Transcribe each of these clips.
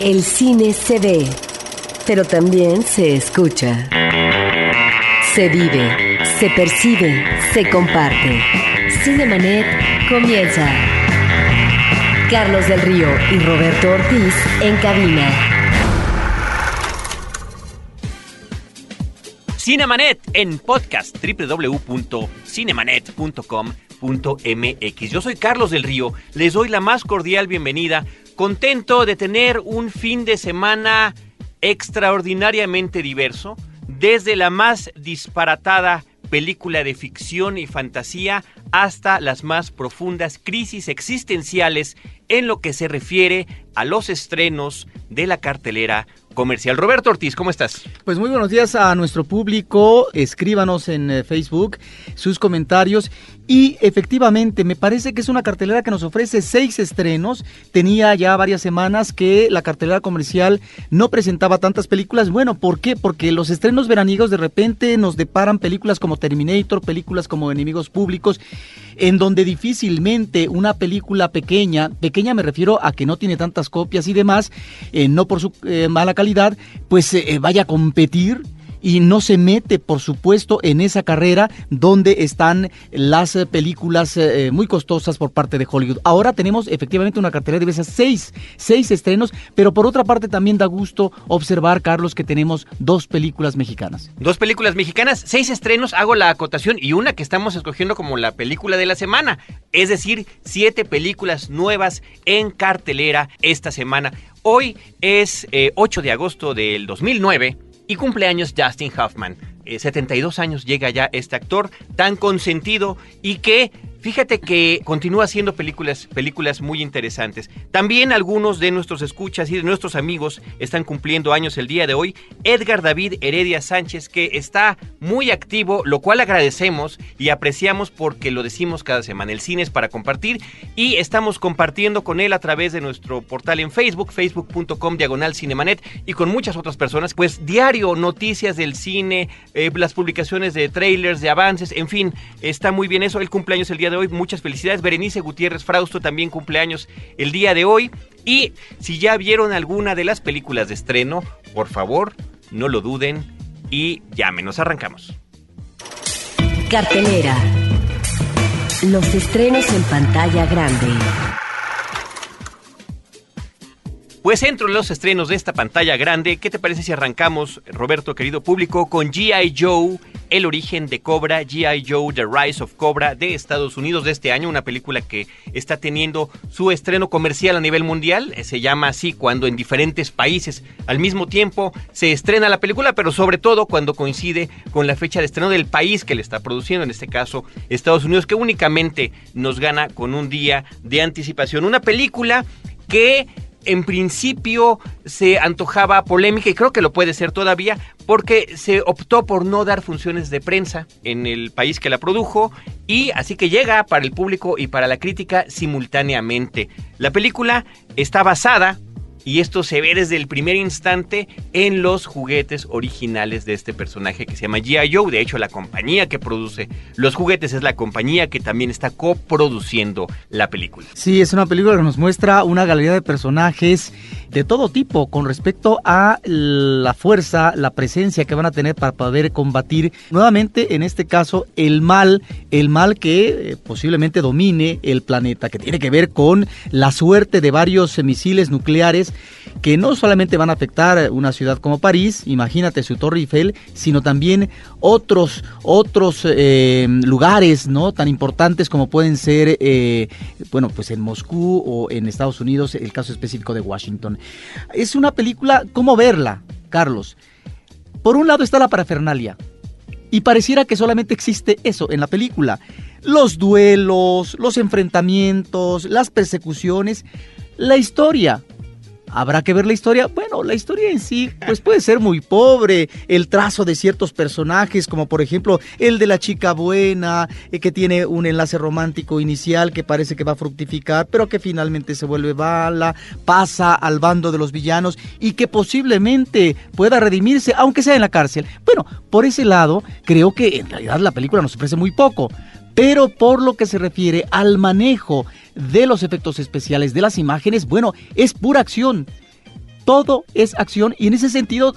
El cine se ve, pero también se escucha. Se vive, se percibe, se comparte. Cinemanet comienza. Carlos del Río y Roberto Ortiz en cabina. Cinemanet en podcast www.cinemanet.com.mx. Yo soy Carlos del Río, les doy la más cordial bienvenida, contento de tener un fin de semana extraordinariamente diverso, desde la más disparatada película de ficción y fantasía hasta las más profundas crisis existenciales en lo que se refiere a los estrenos de la cartelera comercial. Roberto Ortiz, ¿cómo estás? Pues muy buenos días a nuestro público. Escríbanos en eh, Facebook sus comentarios. Y efectivamente, me parece que es una cartelera que nos ofrece seis estrenos. Tenía ya varias semanas que la cartelera comercial no presentaba tantas películas. Bueno, ¿por qué? Porque los estrenos veraniegos de repente nos deparan películas como Terminator, películas como Enemigos Públicos, en donde difícilmente una película pequeña, pequeña me refiero a que no tiene tantas copias y demás, eh, no por su eh, mala calidad, pues eh, vaya a competir y no se mete, por supuesto, en esa carrera donde están las eh, películas eh, muy costosas por parte de Hollywood. Ahora tenemos efectivamente una cartelera de veces seis, seis estrenos, pero por otra parte también da gusto observar, Carlos, que tenemos dos películas mexicanas. Dos películas mexicanas, seis estrenos, hago la acotación y una que estamos escogiendo como la película de la semana, es decir, siete películas nuevas en cartelera esta semana. Hoy es 8 eh, de agosto del 2009 y cumpleaños Justin Hoffman. 72 eh, años llega ya este actor tan consentido y que Fíjate que continúa haciendo películas, películas muy interesantes. También algunos de nuestros escuchas y de nuestros amigos están cumpliendo años el día de hoy. Edgar David Heredia Sánchez, que está muy activo, lo cual agradecemos y apreciamos porque lo decimos cada semana. El cine es para compartir y estamos compartiendo con él a través de nuestro portal en Facebook, facebook.com diagonal cinemanet y con muchas otras personas. Pues diario, noticias del cine, eh, las publicaciones de trailers, de avances, en fin, está muy bien eso. El cumpleaños el día de hoy. Muchas felicidades. Berenice Gutiérrez Frausto también cumpleaños el día de hoy. Y si ya vieron alguna de las películas de estreno, por favor, no lo duden y llámenos. Arrancamos. Cartelera. Los estrenos en pantalla grande. Pues entro en los estrenos de esta pantalla grande, ¿qué te parece si arrancamos, Roberto, querido público, con G.I. Joe, El origen de Cobra, G.I. Joe, The Rise of Cobra de Estados Unidos de este año, una película que está teniendo su estreno comercial a nivel mundial, eh, se llama así cuando en diferentes países al mismo tiempo se estrena la película, pero sobre todo cuando coincide con la fecha de estreno del país que le está produciendo, en este caso Estados Unidos, que únicamente nos gana con un día de anticipación. Una película que en principio se antojaba polémica y creo que lo puede ser todavía porque se optó por no dar funciones de prensa en el país que la produjo y así que llega para el público y para la crítica simultáneamente. La película está basada y esto se ve desde el primer instante en los juguetes originales de este personaje que se llama G.I. Joe. De hecho, la compañía que produce los juguetes es la compañía que también está coproduciendo la película. Sí, es una película que nos muestra una galería de personajes de todo tipo con respecto a la fuerza, la presencia que van a tener para poder combatir nuevamente, en este caso, el mal, el mal que eh, posiblemente domine el planeta, que tiene que ver con la suerte de varios misiles nucleares que no solamente van a afectar una ciudad como París, imagínate su Torre Eiffel, sino también otros, otros eh, lugares no tan importantes como pueden ser, eh, bueno, pues en Moscú o en Estados Unidos, el caso específico de Washington. Es una película, ¿cómo verla, Carlos? Por un lado está la parafernalia, y pareciera que solamente existe eso en la película. Los duelos, los enfrentamientos, las persecuciones, la historia. ¿Habrá que ver la historia? Bueno, la historia en sí pues puede ser muy pobre, el trazo de ciertos personajes, como por ejemplo el de la chica buena, eh, que tiene un enlace romántico inicial que parece que va a fructificar, pero que finalmente se vuelve bala, pasa al bando de los villanos y que posiblemente pueda redimirse, aunque sea en la cárcel. Bueno, por ese lado, creo que en realidad la película nos ofrece muy poco. Pero por lo que se refiere al manejo de los efectos especiales de las imágenes, bueno, es pura acción. todo es acción y en ese sentido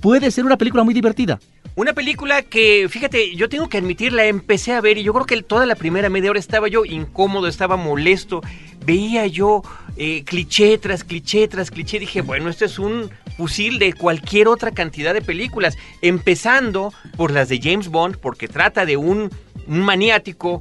puede ser una película muy divertida. Una película que, fíjate, yo tengo que admitir, la empecé a ver y yo creo que toda la primera media hora estaba yo incómodo, estaba molesto, veía yo eh, cliché tras cliché tras cliché, dije, bueno, esto es un fusil de cualquier otra cantidad de películas, empezando por las de James Bond, porque trata de un, un maniático,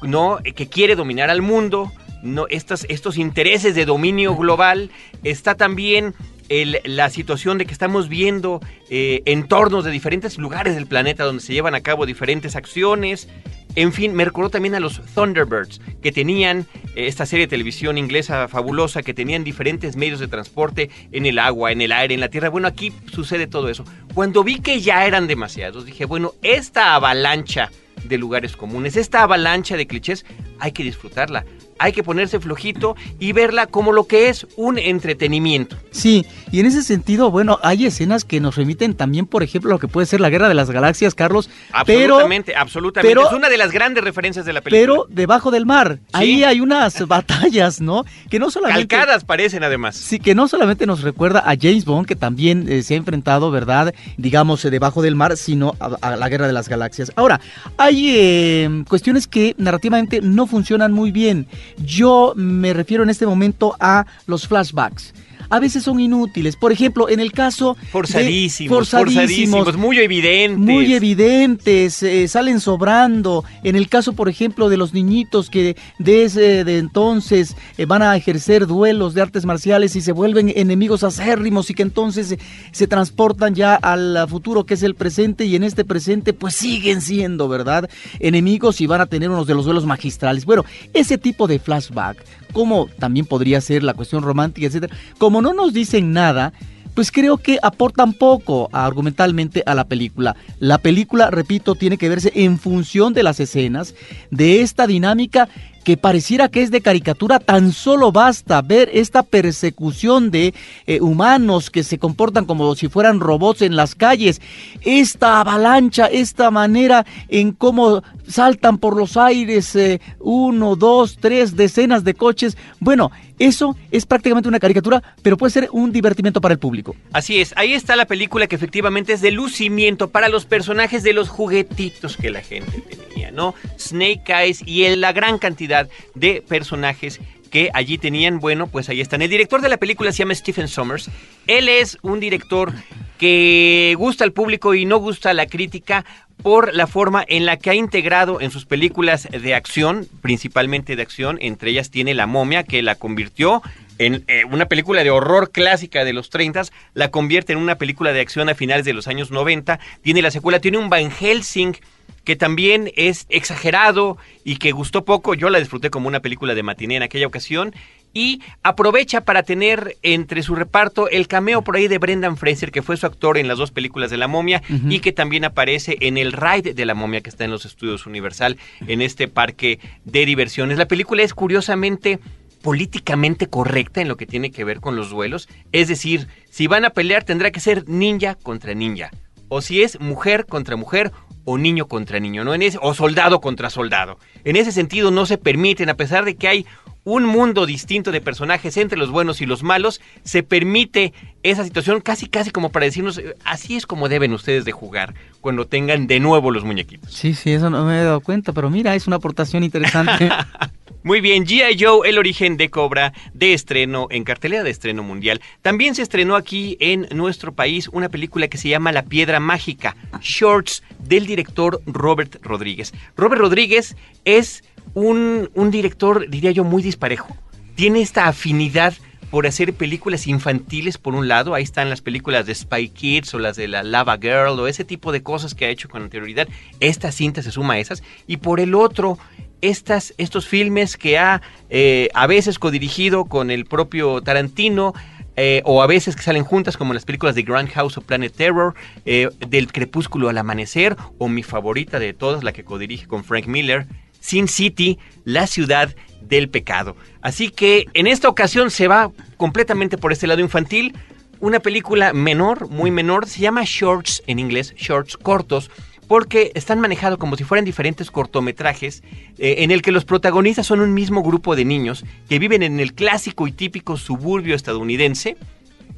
¿no? Que quiere dominar al mundo, no, estas, estos intereses de dominio global, está también la situación de que estamos viendo eh, entornos de diferentes lugares del planeta donde se llevan a cabo diferentes acciones. En fin, me recordó también a los Thunderbirds, que tenían eh, esta serie de televisión inglesa fabulosa, que tenían diferentes medios de transporte en el agua, en el aire, en la tierra. Bueno, aquí sucede todo eso. Cuando vi que ya eran demasiados, dije, bueno, esta avalancha de lugares comunes, esta avalancha de clichés, hay que disfrutarla hay que ponerse flojito y verla como lo que es un entretenimiento. Sí, y en ese sentido, bueno, hay escenas que nos remiten también, por ejemplo, a lo que puede ser la Guerra de las Galaxias, Carlos. Absolutamente, absolutamente. es una de las grandes referencias de la película. Pero debajo del mar, ahí hay unas batallas, ¿no? Que no solamente... Calcadas parecen además. Sí, que no solamente nos recuerda a James Bond, que también eh, se ha enfrentado, ¿verdad? Digamos, eh, debajo del mar, sino a, la Guerra de las Galaxias. Ahora, hay eh, cuestiones que narrativamente no funcionan muy bien. Yo me refiero en este momento a los flashbacks a veces son inútiles. Por ejemplo, en el caso... Forzadísimos, forzadísimos, muy evidentes. Muy evidentes, eh, salen sobrando. En el caso, por ejemplo, de los niñitos que desde de entonces eh, van a ejercer duelos de artes marciales y se vuelven enemigos acérrimos y que entonces se transportan ya al futuro que es el presente y en este presente pues siguen siendo, ¿verdad? Enemigos y van a tener unos de los duelos magistrales. Bueno, ese tipo de flashback como también podría ser la cuestión romántica, etcétera. Como no nos dicen nada, pues creo que aportan poco argumentalmente a la película. La película, repito, tiene que verse en función de las escenas, de esta dinámica que pareciera que es de caricatura, tan solo basta ver esta persecución de eh, humanos que se comportan como si fueran robots en las calles, esta avalancha, esta manera en cómo saltan por los aires eh, uno, dos, tres decenas de coches. Bueno, eso es prácticamente una caricatura, pero puede ser un divertimento para el público. Así es, ahí está la película que efectivamente es de lucimiento para los personajes de los juguetitos que la gente tenía, ¿no? Snake Eyes y la gran cantidad de personajes que allí tenían, bueno, pues ahí están. El director de la película se llama Stephen Sommers. Él es un director que gusta al público y no gusta a la crítica por la forma en la que ha integrado en sus películas de acción, principalmente de acción, entre ellas tiene La momia, que la convirtió en eh, una película de horror clásica de los 30, la convierte en una película de acción a finales de los años 90, tiene la secuela, tiene un Van Helsing que también es exagerado y que gustó poco, yo la disfruté como una película de matiné en aquella ocasión, y aprovecha para tener entre su reparto el cameo por ahí de Brendan Fraser, que fue su actor en las dos películas de La Momia y que también aparece en el ride de La Momia que está en los estudios Universal, en este parque de diversiones. La película es curiosamente políticamente correcta en lo que tiene que ver con los duelos, es decir, si van a pelear tendrá que ser ninja contra ninja, o si es mujer contra mujer o niño contra niño, ¿no? En ese, o soldado contra soldado. En ese sentido no se permiten, a pesar de que hay un mundo distinto de personajes entre los buenos y los malos, se permite esa situación casi casi como para decirnos, eh, así es como deben ustedes de jugar cuando tengan de nuevo los muñequitos. Sí, sí, eso no me he dado cuenta, pero mira, es una aportación interesante. Muy bien, G.I. Joe, el origen de Cobra, de estreno en cartelera de estreno mundial. También se estrenó aquí en nuestro país una película que se llama La Piedra Mágica, Shorts, del director Robert Rodríguez. Robert Rodríguez es un, director, diría yo, muy disparejo. Tiene esta afinidad por hacer películas infantiles por un lado, ahí están las películas de Spy Kids o las de la Lava Girl o ese tipo de cosas que ha hecho con anterioridad, esta cinta se suma a esas, y por el otro estas, estos filmes que ha eh, a veces codirigido con el propio Tarantino, eh, o a veces que salen juntas como las películas de Grand House o Planet Terror, eh, del Crepúsculo al Amanecer, o mi favorita de todas, la que codirige con Frank Miller, Sin City, la ciudad del pecado. Así que en esta ocasión se va completamente por este lado infantil, una película menor, muy menor, se llama Shorts en inglés, Shorts cortos, porque están manejados como si fueran diferentes cortometrajes eh, en el que los protagonistas son un mismo grupo de niños que viven en el clásico y típico suburbio estadounidense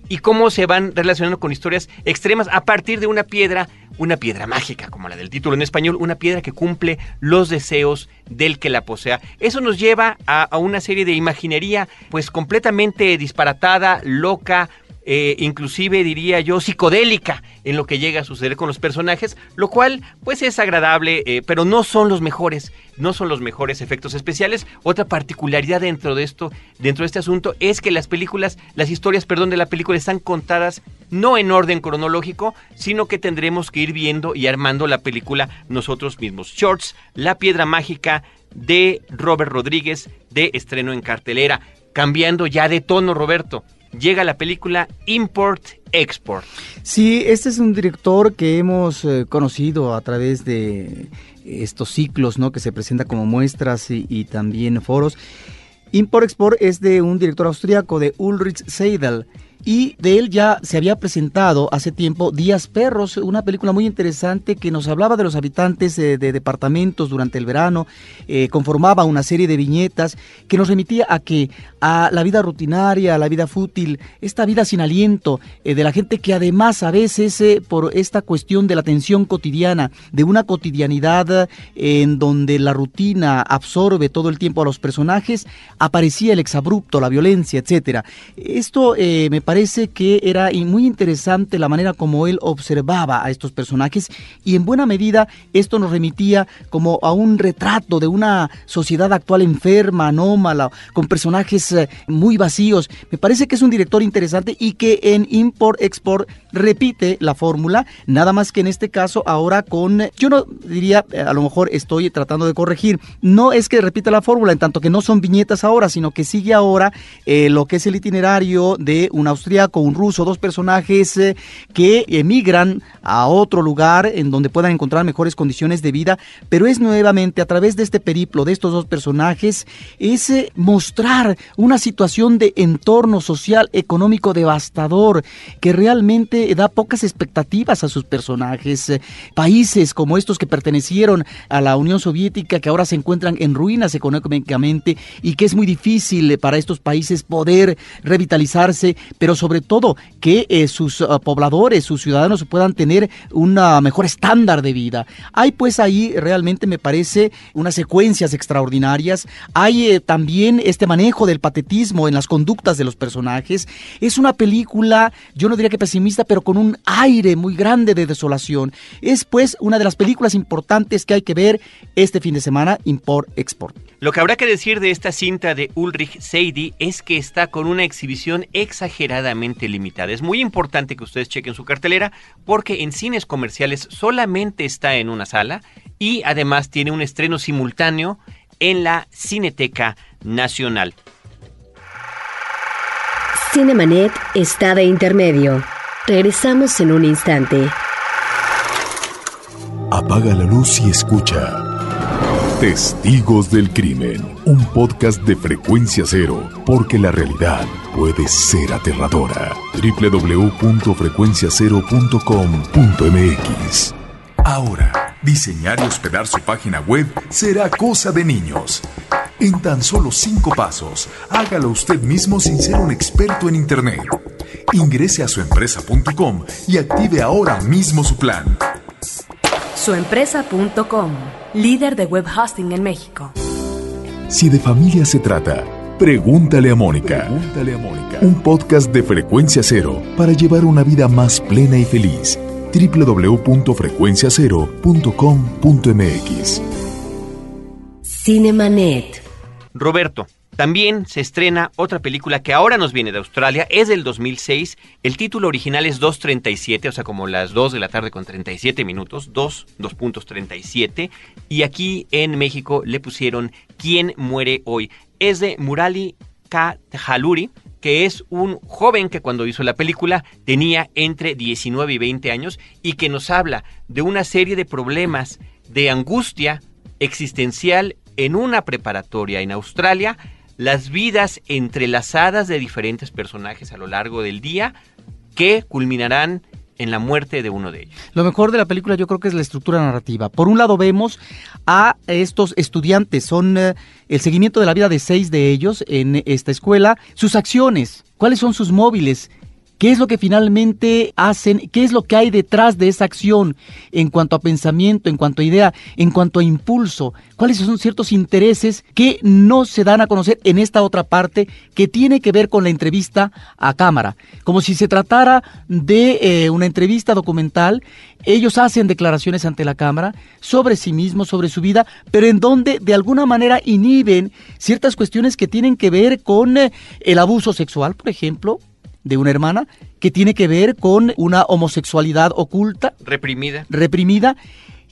y cómo se van relacionando con historias extremas a partir de una piedra, una piedra mágica, como la del título en español, una piedra que cumple los deseos del que la posea. Eso nos lleva a, a una serie de imaginería pues completamente disparatada, loca, eh, inclusive diría yo psicodélica en lo que llega a suceder con los personajes, lo cual pues es agradable, eh, pero no son los mejores, no son los mejores efectos especiales. Otra particularidad dentro de esto, dentro de este asunto, es que las películas, las historias, perdón, de la película están contadas no en orden cronológico, sino que tendremos que ir viendo y armando la película nosotros mismos. Shorts, La Piedra Mágica de Robert Rodríguez, de estreno en cartelera. Cambiando ya de tono, Roberto llega la película Import Export. Sí, este es un director que hemos eh, conocido a través de estos ciclos, ¿no? Que se presenta como muestras y, y también foros. Import Export es de un director austríaco de Ulrich Seidel y de él ya se había presentado hace tiempo Días Perros, una película muy interesante que nos hablaba de los habitantes de, de departamentos durante el verano, eh, conformaba una serie de viñetas que nos remitía a que a la vida rutinaria, a la vida fútil, esta vida sin aliento eh, de la gente que además a veces eh, por esta cuestión de la tensión cotidiana, de una cotidianidad en donde la rutina absorbe todo el tiempo a los personajes, aparecía el exabrupto, la violencia, etcétera. Esto me parece parece que era muy interesante la manera como él observaba a estos personajes y en buena medida esto nos remitía como a un retrato de una sociedad actual enferma, anómala, con personajes eh, muy vacíos. Me parece que es un director interesante y que en Import Export repite la fórmula, nada más que en este caso ahora con, yo no diría, eh, a lo mejor estoy tratando de corregir, no es que repita la fórmula en tanto que no son viñetas ahora, sino que sigue ahora eh, lo que es el itinerario de una austriaco, un ruso, dos personajes eh, que emigran a otro lugar en donde puedan encontrar mejores condiciones de vida, pero es nuevamente a través de este periplo de estos dos personajes, es mostrar una situación de entorno social, económico devastador, que realmente da pocas expectativas a sus personajes. Eh, países como estos que pertenecieron a la Unión Soviética, que ahora se encuentran en ruinas económicamente y que es muy difícil para estos países poder revitalizarse, pero sobre todo que eh, sus uh, pobladores, sus ciudadanos puedan tener un mejor estándar de vida. Hay pues ahí realmente me parece unas secuencias extraordinarias. Hay eh, también este manejo del patetismo en las conductas de los personajes. Es una película, yo no diría que pesimista, pero con un aire muy grande de desolación. Es pues una de las películas importantes que hay que ver este fin de semana, Import Export. Lo que habrá que decir de esta cinta de Ulrich Seidi es que está con una exhibición exageradamente limitada. Es muy importante que ustedes chequen su cartelera porque en cines comerciales solamente está en una sala y además tiene un estreno simultáneo en la Cineteca Nacional. Cinemanet está de intermedio. Regresamos en un instante. Apaga la luz y escucha. Testigos del Crimen, un podcast de frecuencia cero, porque la realidad puede ser aterradora. www.frecuenciacero.com.mx Ahora, diseñar y hospedar su página web será cosa de niños. En tan solo cinco pasos, hágalo usted mismo sin ser un experto en Internet. Ingrese a suempresa.com y active ahora mismo su plan. Suempresa.com, líder de web hosting en México. Si de familia se trata, pregúntale a Mónica. Pregúntale a Mónica. Un podcast de frecuencia cero para llevar una vida más plena y feliz. www.frecuenciacero.com.mx Cinemanet. Roberto, también se estrena otra película que ahora nos viene de Australia, es del 2006. El título original es 2.37, o sea, como las 2 de la tarde con 37 minutos, 2, 2.37. Y aquí en México le pusieron ¿Quién muere hoy? Es de Murali Kajaluri, que es un joven que cuando hizo la película tenía entre 19 y 20 años y que nos habla de una serie de problemas de angustia existencial en una preparatoria en Australia las vidas entrelazadas de diferentes personajes a lo largo del día que culminarán en la muerte de uno de ellos. Lo mejor de la película yo creo que es la estructura narrativa. Por un lado vemos a estos estudiantes, son eh, el seguimiento de la vida de seis de ellos en esta escuela, sus acciones, cuáles son sus móviles, qué es lo que finalmente hacen, qué es lo que hay detrás de esa acción en cuanto a pensamiento, en cuanto a idea, en cuanto a impulso, cuáles son ciertos intereses que no se dan a conocer en esta otra parte que tiene que ver con la entrevista a cámara, como si se tratara de eh, una entrevista documental. Ellos hacen declaraciones ante la cámara sobre sí mismos, sobre su vida, pero en donde de alguna manera inhiben ciertas cuestiones que tienen que ver con eh, el abuso sexual, por ejemplo, de una hermana, que tiene que ver con una homosexualidad oculta, reprimida, reprimida,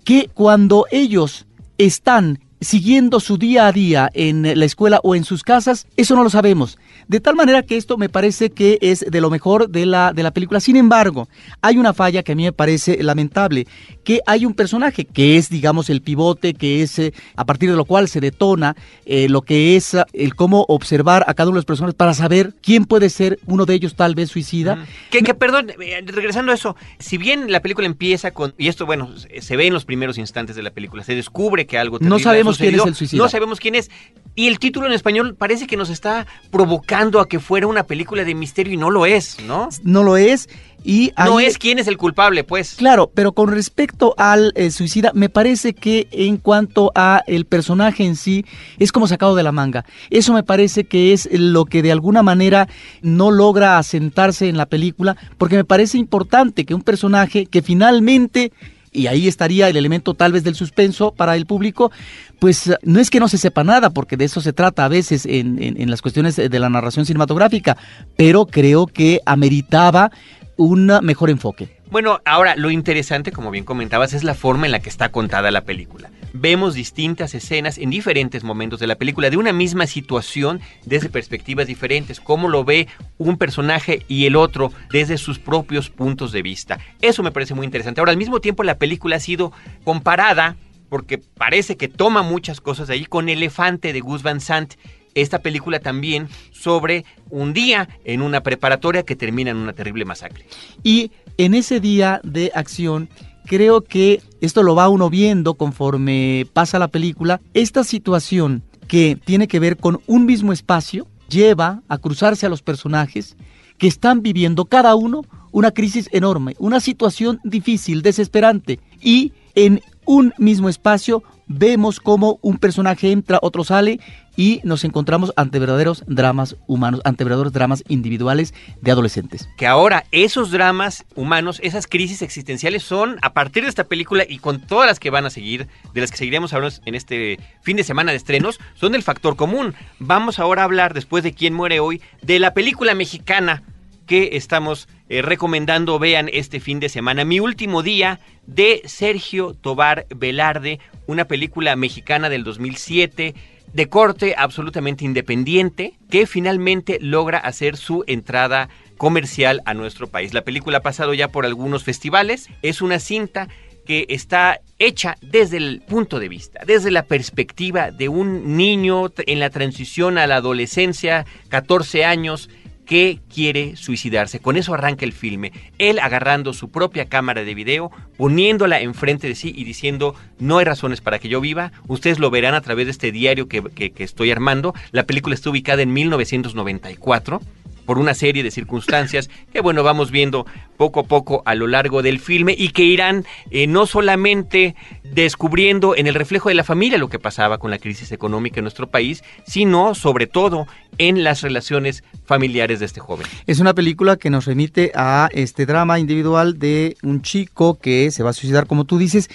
que cuando ellos están siguiendo su día a día en la escuela o en sus casas, eso no lo sabemos. De tal manera que esto me parece que es de lo mejor de la, de la película. Sin embargo, hay una falla que a mí me parece lamentable, que hay un personaje que es, digamos, el pivote, que es eh, a partir de lo cual se detona eh, lo que es eh, el cómo observar a cada uno de los personajes para saber quién puede ser uno de ellos tal vez suicida. Que, que, perdón, regresando a eso, si bien la película empieza con, y esto, bueno, se ve en los primeros instantes de la película, se descubre que algo No sabemos quién es el suicida. No sabemos quién es. Y el título en español parece que nos está provocando a que fuera una película de misterio y no lo es, ¿no? No lo es. Y no es quién es el culpable, pues. Claro, pero con respecto al eh, suicida, me parece que en cuanto a el personaje en sí, es como sacado de la manga. Eso me parece que es lo que de alguna manera no logra asentarse en la película, porque me parece importante que un personaje que finalmente y ahí estaría el elemento tal vez del suspenso para el público, pues no es que no se sepa nada, porque de eso se trata a veces en, en, las cuestiones de la narración cinematográfica, pero creo que ameritaba un mejor enfoque. Bueno, ahora lo interesante, como bien comentabas, es la forma en la que está contada la película. Vemos distintas escenas en diferentes momentos de la película de una misma situación desde perspectivas diferentes, cómo lo ve un personaje y el otro desde sus propios puntos de vista. Eso me parece muy interesante. Ahora, al mismo tiempo, la película ha sido comparada, porque parece que toma muchas cosas de ahí, con Elefante de Gus Van Sant esta película también sobre un día en una preparatoria que termina en una terrible masacre. Y en ese día de acción, creo que esto lo va uno viendo conforme pasa la película, esta situación que tiene que ver con un mismo espacio lleva a cruzarse a los personajes que están viviendo cada uno una crisis enorme, una situación difícil, desesperante y en un mismo espacio vemos cómo un personaje entra, otro sale y nos encontramos ante verdaderos dramas humanos, ante verdaderos dramas individuales de adolescentes. Que ahora esos dramas humanos, esas crisis existenciales son, a partir de esta película y con todas las que van a seguir, de las que seguiremos hablando en este fin de semana de estrenos, son del factor común. Vamos ahora a hablar, después de quién muere hoy, de la película mexicana que estamos eh, recomendando vean este fin de semana. Mi último día de Sergio Tobar Velarde, una película mexicana del 2007 de corte absolutamente independiente que finalmente logra hacer su entrada comercial a nuestro país. La película ha pasado ya por algunos festivales, es una cinta que está hecha desde el punto de vista, desde la perspectiva de un niño en la transición a la adolescencia, 14 años, que quiere suicidarse. Con eso arranca el filme. Él agarrando su propia cámara de video, poniéndola enfrente de sí y diciendo, no hay razones para que yo viva. Ustedes lo verán a través de este diario que, que estoy armando. La película está ubicada en 1994 por una serie de circunstancias que bueno vamos viendo poco a poco a lo largo del filme y que irán eh, no solamente descubriendo en el reflejo de la familia lo que pasaba con la crisis económica en nuestro país, sino sobre todo en las relaciones familiares de este joven. Es una película que nos remite a este drama individual de un chico que se va a suicidar como tú dices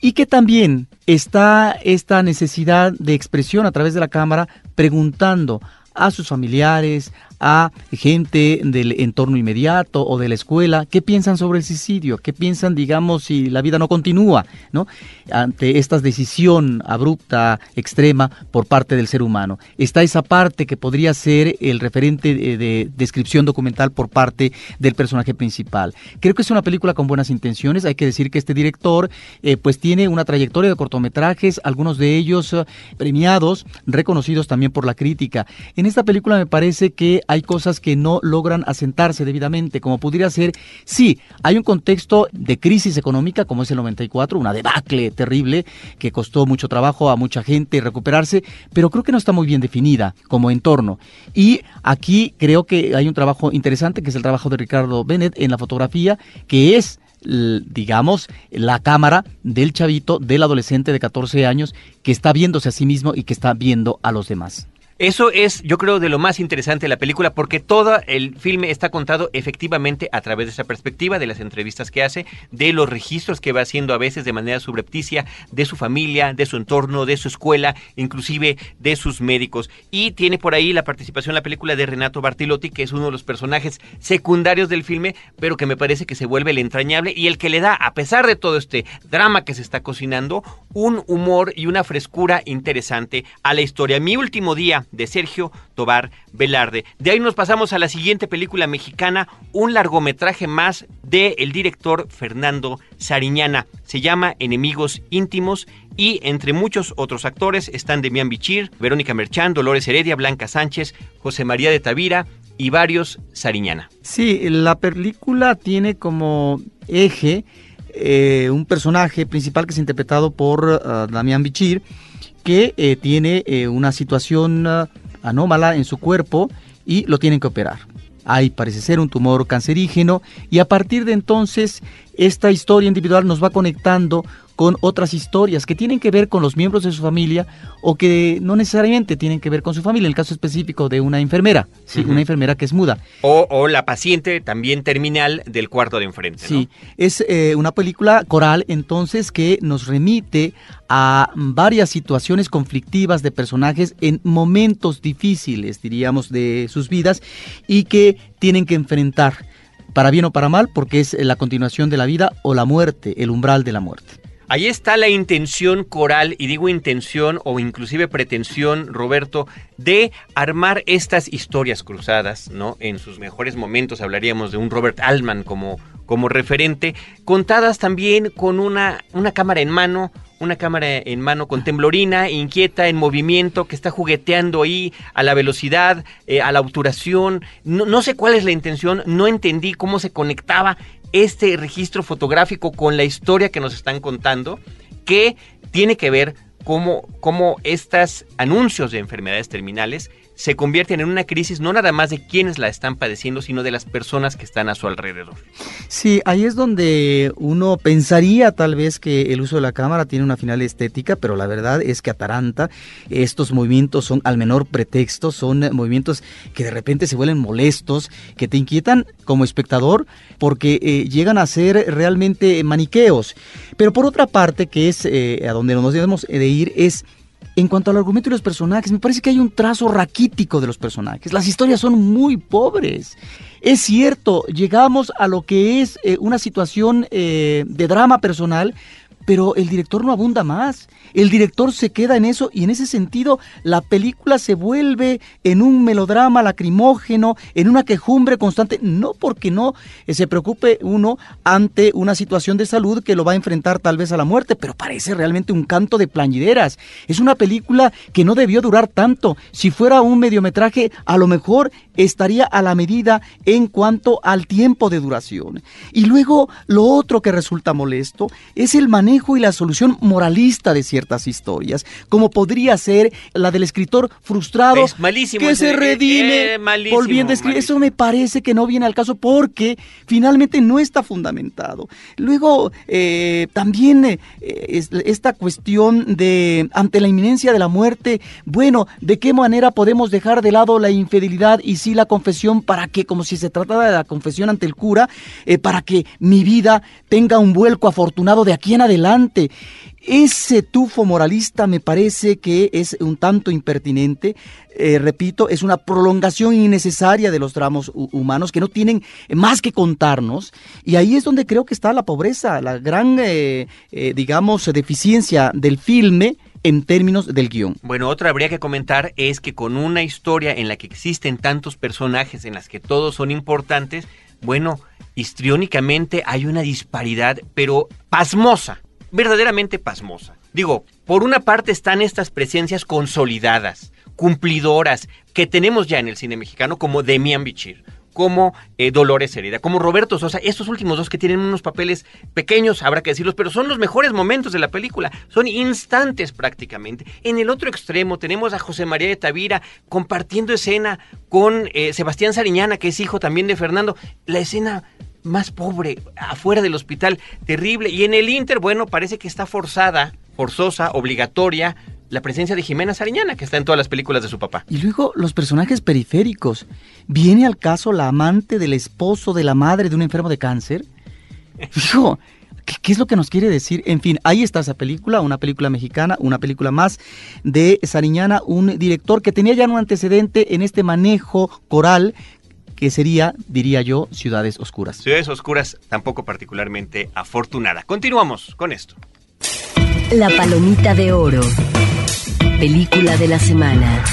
y que también está esta necesidad de expresión a través de la cámara preguntando a sus familiares, a gente del entorno inmediato o de la escuela, qué piensan sobre el suicidio, qué piensan, digamos, si la vida no continúa. Ante esta decisión abrupta, extrema por parte del ser humano. Está esa parte que podría ser el referente de, descripción documental por parte del personaje principal. Creo que es una película con buenas intenciones. Hay que decir que este director, eh, pues, tiene una trayectoria de cortometrajes, algunos de ellos eh, premiados, reconocidos también por la crítica. En esta película me parece que hay cosas que no logran asentarse debidamente, como pudiera ser, sí, hay un contexto de crisis económica como es el 94, una debacle terrible que costó mucho trabajo a mucha gente recuperarse, pero creo que no está muy bien definida como entorno. Y aquí creo que hay un trabajo interesante, que es el trabajo de Ricardo Bennett en la fotografía, que es digamos, la cámara del chavito, del adolescente de 14 años, que está viéndose a sí mismo y que está viendo a los demás. Eso es, yo creo, de lo más interesante de la película, porque todo el filme está contado efectivamente a través de esa perspectiva, de las entrevistas que hace, de los registros que va haciendo a veces de manera subrepticia, de su familia, de su entorno, de su escuela, inclusive de sus médicos. Y tiene por ahí la participación en la película de Renato Bartilotti, que es uno de los personajes secundarios del filme, pero que me parece que se vuelve el entrañable y el que le da, a pesar de todo este drama que se está cocinando, un humor y una frescura interesante a la historia. Mi último día de Sergio Tobar Velarde. De ahí nos pasamos a la siguiente película mexicana, un largometraje más del el director Fernando Sariñana. Se llama Enemigos íntimos y entre muchos otros actores están Demián Bichir, Verónica Merchán, Dolores Heredia, Blanca Sánchez, José María de Tavira y varios Sariñana. Sí, la película tiene como eje eh, un personaje principal que es interpretado por uh, Damián Bichir, que eh, tiene eh, una situación uh, anómala en su cuerpo y lo tienen que operar. Hay, parece ser, un tumor cancerígeno y a partir de entonces esta historia individual nos va conectando con otras historias que tienen que ver con los miembros de su familia o que no necesariamente tienen que ver con su familia, en el caso específico de una enfermera, sí, una enfermera que es muda. O, la paciente también terminal del cuarto de enfrente. Sí, es eh, una película coral entonces que nos remite a varias situaciones conflictivas de personajes en momentos difíciles, diríamos, de sus vidas y que tienen que enfrentar para bien o para mal, porque es la continuación de la vida o la muerte, el umbral de la muerte. Ahí está la intención coral, y digo intención o inclusive pretensión, Roberto, de armar estas historias cruzadas, ¿no? En sus mejores momentos hablaríamos de un Robert Altman como, como referente, contadas también con una, una cámara en mano, una cámara en mano con temblorina, inquieta, en movimiento, que está jugueteando ahí a la velocidad, eh, a la obturación. No, no, sé cuál es la intención, no entendí cómo se conectaba este registro fotográfico con la historia que nos están contando, que tiene que ver cómo, cómo estos anuncios de enfermedades terminales se convierten en una crisis no nada más de quienes la están padeciendo, sino de las personas que están a su alrededor. Sí, ahí es donde uno pensaría tal vez que el uso de la cámara tiene una final estética, pero la verdad es que ataranta. Estos movimientos son al menor pretexto, son movimientos que de repente se vuelven molestos, que te inquietan como espectador, porque eh, llegan a ser realmente maniqueos. Pero por otra parte, que es eh, a donde nos debemos de ir, es en cuanto al argumento y los personajes, me parece que hay un trazo raquítico de los personajes. Las historias son muy pobres. Es cierto, llegamos a lo que es eh, una situación eh, de drama personal, pero el director no abunda más. El director se queda en eso y en ese sentido la película se vuelve en un melodrama lacrimógeno, en una quejumbre constante, no porque no eh, se preocupe uno ante una situación de salud que lo va a enfrentar tal vez a la muerte, pero parece realmente un canto de plañideras. Es una película que no debió durar tanto. Si fuera un mediometraje, a lo mejor estaría a la medida en cuanto al tiempo de duración. Y luego lo otro que resulta molesto es el manejo y la solución moralista de ciertas historias, como podría ser la del escritor frustrado que se redime eh, volviendo a escribir. Eso me parece que no viene al caso porque finalmente no está fundamentado. Luego eh, también eh, esta cuestión de ante la inminencia de la muerte, bueno, ¿de qué manera podemos dejar de lado la infidelidad y sí la confesión para que, como si se tratara de la confesión ante el cura, eh, para que mi vida tenga un vuelco afortunado de aquí en adelante. Ese tufo moralista me parece que es un tanto impertinente. Eh, repito, es una prolongación innecesaria de los dramas humanos que no tienen más que contarnos. Y ahí es donde creo que está la pobreza, la gran, eh, digamos, deficiencia del filme en términos del guion. Bueno, otra habría que comentar es que con una historia en la que existen tantos personajes, en las que todos son importantes, bueno, histriónicamente hay una disparidad, pero pasmosa, verdaderamente pasmosa. Digo, por una parte están estas presencias consolidadas, cumplidoras que tenemos ya en el cine mexicano, como Demian Bichir como eh, Dolores Herida, como Roberto Sosa, estos últimos dos que tienen unos papeles pequeños, habrá que decirlos, pero son los mejores momentos de la película, son instantes prácticamente. En el otro extremo tenemos a José María de Tavira compartiendo escena con eh, Sebastián Sariñana, que es hijo también de Fernando, la escena más pobre, afuera del hospital, terrible, y en el Inter, bueno, parece que está forzada, forzosa, obligatoria, la presencia de Jimena Sariñana, que está en todas las películas de su papá. Y luego los personajes periféricos. ¿Viene al caso la amante del esposo de la madre de un enfermo de cáncer? Hijo, ¿qué, es lo que nos quiere decir? En fin, ahí está esa película, una película mexicana, una película más de Sariñana, un director que tenía ya un antecedente en este manejo coral que sería, diría yo, Ciudades Oscuras. Ciudades Oscuras tampoco particularmente afortunada. Continuamos con esto. La Palomita de Oro. Película de la semana.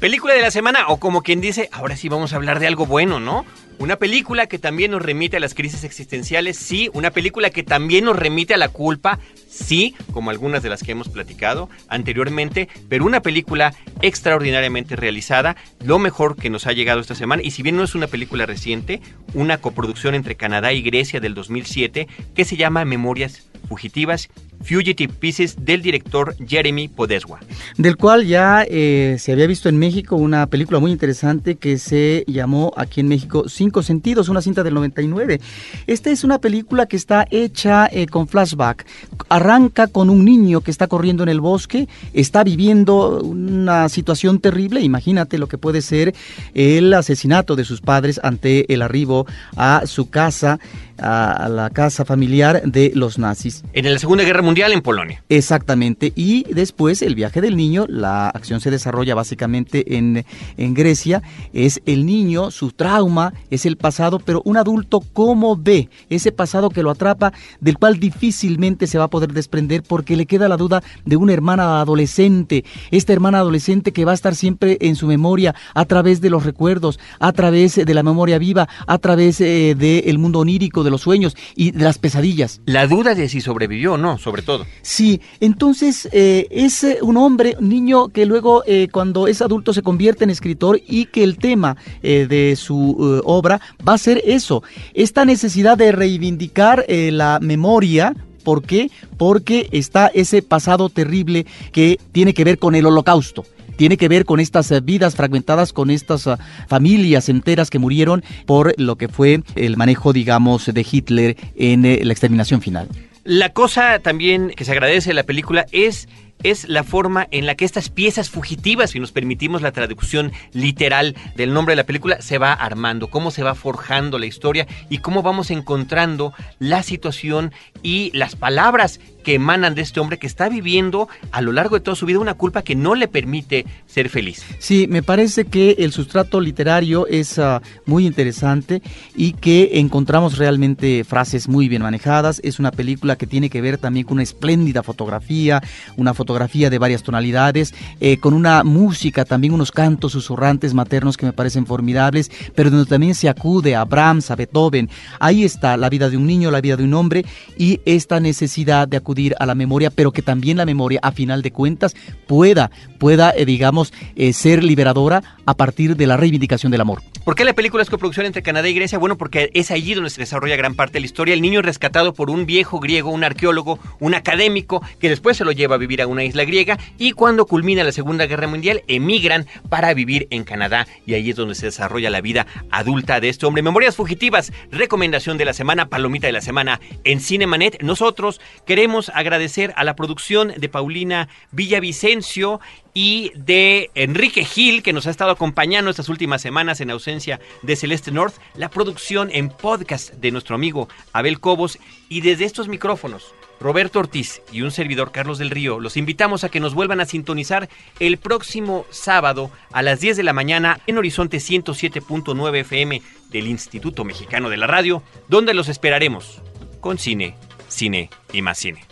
Película de la semana, o como quien dice, ahora sí vamos a hablar de algo bueno, ¿no? Una película que también nos remite a las crisis existenciales, sí. Una película que también nos remite a la culpa, sí, como algunas de las que hemos platicado anteriormente, pero una película extraordinariamente realizada, lo mejor que nos ha llegado esta semana, y si bien no es una película reciente, una coproducción entre Canadá y Grecia del 2007, que se llama Memorias Fugitivas Fugitive Pieces del director Jeremy Podeswa. Del cual ya eh, se había visto en México una película muy interesante que se llamó aquí en México Cinco Sentidos, una cinta del 99. Esta es una película que está hecha eh, con flashback. Arranca con un niño que está corriendo en el bosque, está viviendo una situación terrible, imagínate lo que puede ser el asesinato de sus padres ante el arribo a su casa a, la casa familiar de los nazis. En la Segunda Guerra Mundial en Polonia. Exactamente. Y después el viaje del niño, la acción se desarrolla básicamente en, en Grecia. Es el niño, su trauma, es el pasado, pero un adulto cómo ve ese pasado que lo atrapa, del cual difícilmente se va a poder desprender porque le queda la duda de una hermana adolescente. Esta hermana adolescente que va a estar siempre en su memoria a través de los recuerdos, a través de la memoria viva, a través eh, del mundo onírico, de los sueños y de las pesadillas. La duda de si sobrevivió o no, sobre todo. Sí, entonces eh, es eh, un hombre, un niño que luego eh, cuando es adulto se convierte en escritor y que el tema de su obra va a ser eso, esta necesidad de reivindicar la memoria ¿Por qué? Porque está ese pasado terrible que tiene que ver con el holocausto tiene que ver con estas eh, vidas fragmentadas, con estas eh, familias enteras que murieron por lo que fue el manejo, digamos, de Hitler en eh, la exterminación final. La cosa también que se agradece de la película es es la forma en la que estas piezas fugitivas, si nos permitimos la traducción literal del nombre de la película, se va armando, cómo se va forjando la historia y cómo vamos encontrando la situación y las palabras que emanan de este hombre que está viviendo a lo largo de toda su vida una culpa que no le permite ser feliz. Sí, me parece que el sustrato literario es ah, muy interesante y que encontramos realmente frases muy bien manejadas. Es una película que tiene que ver también con una espléndida fotografía, una fotografía de varias tonalidades, eh, con una música, también unos cantos susurrantes maternos que me parecen formidables, pero donde también se acude a Brahms, a Beethoven. Ahí está la vida de un niño, la vida de un hombre y esta necesidad de acudir a la memoria, pero que también la memoria, a final de cuentas, pueda, pueda, eh, digamos, eh, ser liberadora a partir de la reivindicación del amor. ¿Por qué la película es coproducción entre Canadá y Grecia? Bueno, porque es allí donde se desarrolla gran parte de la historia. El niño es rescatado por un viejo griego, un arqueólogo, un académico, que después se lo lleva a vivir a una isla griega y cuando culmina la Segunda Guerra Mundial emigran para vivir en Canadá y ahí es donde se desarrolla la vida adulta de este hombre. Memorias fugitivas, recomendación de la semana, palomita de la semana en Cinemanet. Nosotros queremos agradecer a la producción de Paulina Villavicencio y de Enrique Gil, que nos ha estado acompañando estas últimas semanas en ausencia de Celeste North, la producción en podcast de nuestro amigo Abel Cobos y desde estos micrófonos. Roberto Ortiz y un servidor Carlos del Río, los invitamos a que nos vuelvan a sintonizar el próximo sábado a las 10 de la mañana en Horizonte 107.9 FM del Instituto Mexicano de la Radio, donde los esperaremos con cine, cine y más cine.